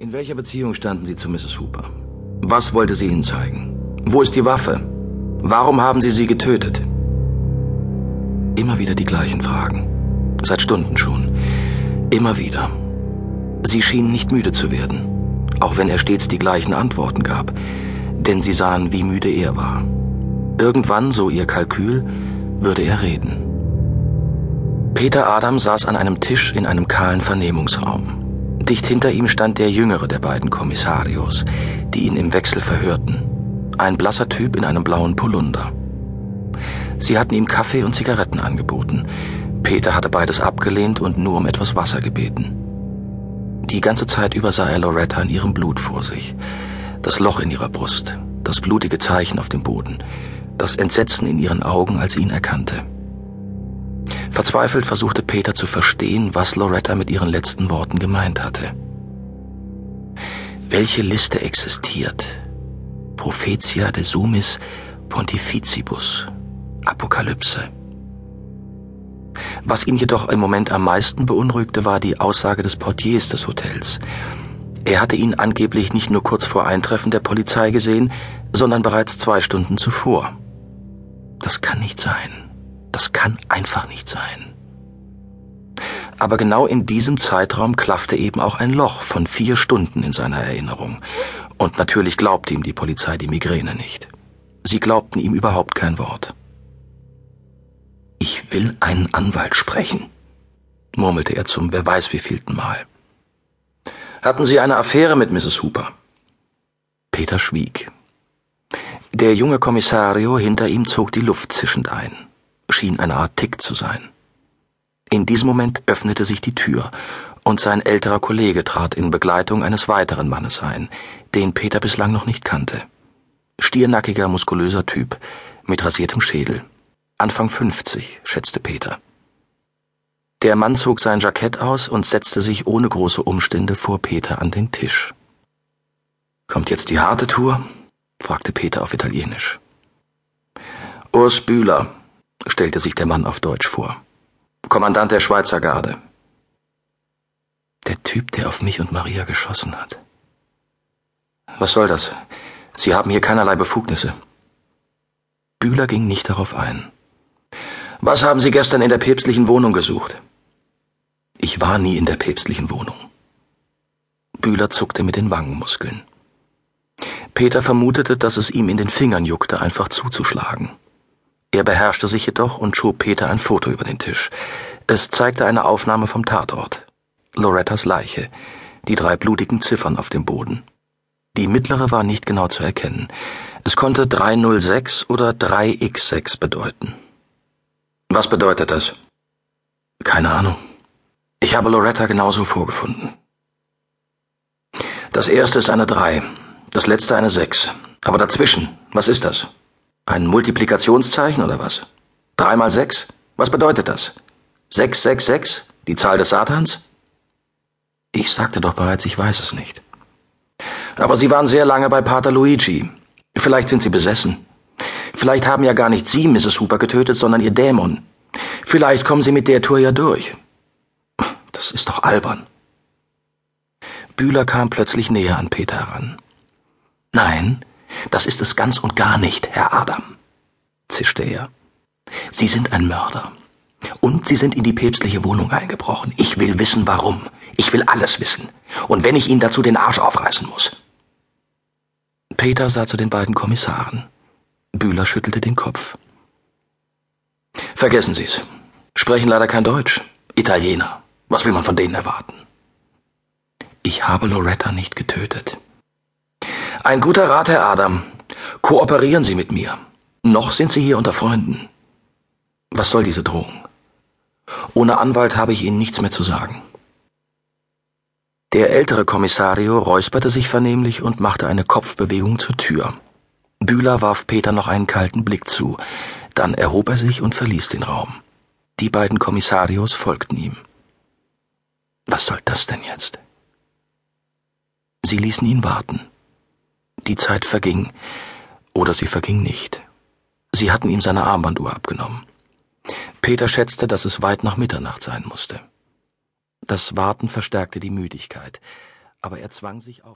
In welcher Beziehung standen Sie zu Mrs. Hooper? Was wollte sie Ihnen zeigen? Wo ist die Waffe? Warum haben Sie sie getötet? Immer wieder die gleichen Fragen. Seit Stunden schon. Immer wieder. Sie schienen nicht müde zu werden, auch wenn er stets die gleichen Antworten gab, denn sie sahen, wie müde er war. Irgendwann, so ihr Kalkül, würde er reden. Peter Adam saß an einem Tisch in einem kahlen Vernehmungsraum. Dicht hinter ihm stand der jüngere der beiden Kommissarios, die ihn im Wechsel verhörten. Ein blasser Typ in einem blauen Polunder. Sie hatten ihm Kaffee und Zigaretten angeboten. Peter hatte beides abgelehnt und nur um etwas Wasser gebeten. Die ganze Zeit über sah er Loretta in ihrem Blut vor sich. Das Loch in ihrer Brust, das blutige Zeichen auf dem Boden, das Entsetzen in ihren Augen, als sie ihn erkannte. Verzweifelt versuchte Peter zu verstehen, was Loretta mit ihren letzten Worten gemeint hatte. Welche Liste existiert? Prophetia de Sumis Pontificibus. Apokalypse. Was ihn jedoch im Moment am meisten beunruhigte, war die Aussage des Portiers des Hotels. Er hatte ihn angeblich nicht nur kurz vor Eintreffen der Polizei gesehen, sondern bereits zwei Stunden zuvor. Das kann nicht sein. Das kann einfach nicht sein. Aber genau in diesem Zeitraum klaffte eben auch ein Loch von vier Stunden in seiner Erinnerung. Und natürlich glaubte ihm die Polizei die Migräne nicht. Sie glaubten ihm überhaupt kein Wort. Ich will einen Anwalt sprechen, murmelte er zum wer weiß wievielten Mal. Hatten Sie eine Affäre mit Mrs. Hooper? Peter schwieg. Der junge Kommissario hinter ihm zog die Luft zischend ein schien eine Art Tick zu sein. In diesem Moment öffnete sich die Tür, und sein älterer Kollege trat in Begleitung eines weiteren Mannes ein, den Peter bislang noch nicht kannte. Stiernackiger, muskulöser Typ, mit rasiertem Schädel. Anfang 50, schätzte Peter. Der Mann zog sein Jackett aus und setzte sich ohne große Umstände vor Peter an den Tisch. Kommt jetzt die harte Tour? fragte Peter auf Italienisch. Urs Bühler, stellte sich der Mann auf Deutsch vor. Kommandant der Schweizer Garde. Der Typ, der auf mich und Maria geschossen hat. Was soll das? Sie haben hier keinerlei Befugnisse. Bühler ging nicht darauf ein. Was haben Sie gestern in der päpstlichen Wohnung gesucht? Ich war nie in der päpstlichen Wohnung. Bühler zuckte mit den Wangenmuskeln. Peter vermutete, dass es ihm in den Fingern juckte, einfach zuzuschlagen. Er beherrschte sich jedoch und schob Peter ein Foto über den Tisch. Es zeigte eine Aufnahme vom Tatort. Lorettas Leiche, die drei blutigen Ziffern auf dem Boden. Die mittlere war nicht genau zu erkennen. Es konnte 306 oder 3x6 bedeuten. Was bedeutet das? Keine Ahnung. Ich habe Loretta genauso vorgefunden. Das erste ist eine 3, das letzte eine 6. Aber dazwischen, was ist das? Ein Multiplikationszeichen oder was? Drei mal sechs? Was bedeutet das? Sechs, sechs, sechs? Die Zahl des Satans? Ich sagte doch bereits, ich weiß es nicht. Aber Sie waren sehr lange bei Pater Luigi. Vielleicht sind Sie besessen. Vielleicht haben ja gar nicht Sie Mrs. Hooper getötet, sondern Ihr Dämon. Vielleicht kommen Sie mit der Tour ja durch. Das ist doch albern. Bühler kam plötzlich näher an Peter heran. Nein, das ist es ganz und gar nicht, Herr Adam, zischte er. Sie sind ein Mörder. Und Sie sind in die päpstliche Wohnung eingebrochen. Ich will wissen, warum. Ich will alles wissen. Und wenn ich Ihnen dazu den Arsch aufreißen muss. Peter sah zu den beiden Kommissaren. Bühler schüttelte den Kopf. Vergessen Sie's. Sprechen leider kein Deutsch. Italiener. Was will man von denen erwarten? Ich habe Loretta nicht getötet. Ein guter Rat, Herr Adam. Kooperieren Sie mit mir. Noch sind Sie hier unter Freunden. Was soll diese Drohung? Ohne Anwalt habe ich Ihnen nichts mehr zu sagen. Der ältere Kommissario räusperte sich vernehmlich und machte eine Kopfbewegung zur Tür. Bühler warf Peter noch einen kalten Blick zu, dann erhob er sich und verließ den Raum. Die beiden Kommissarios folgten ihm. Was soll das denn jetzt? Sie ließen ihn warten. Die Zeit verging, oder sie verging nicht. Sie hatten ihm seine Armbanduhr abgenommen. Peter schätzte, dass es weit nach Mitternacht sein musste. Das Warten verstärkte die Müdigkeit, Aber er zwang sich auf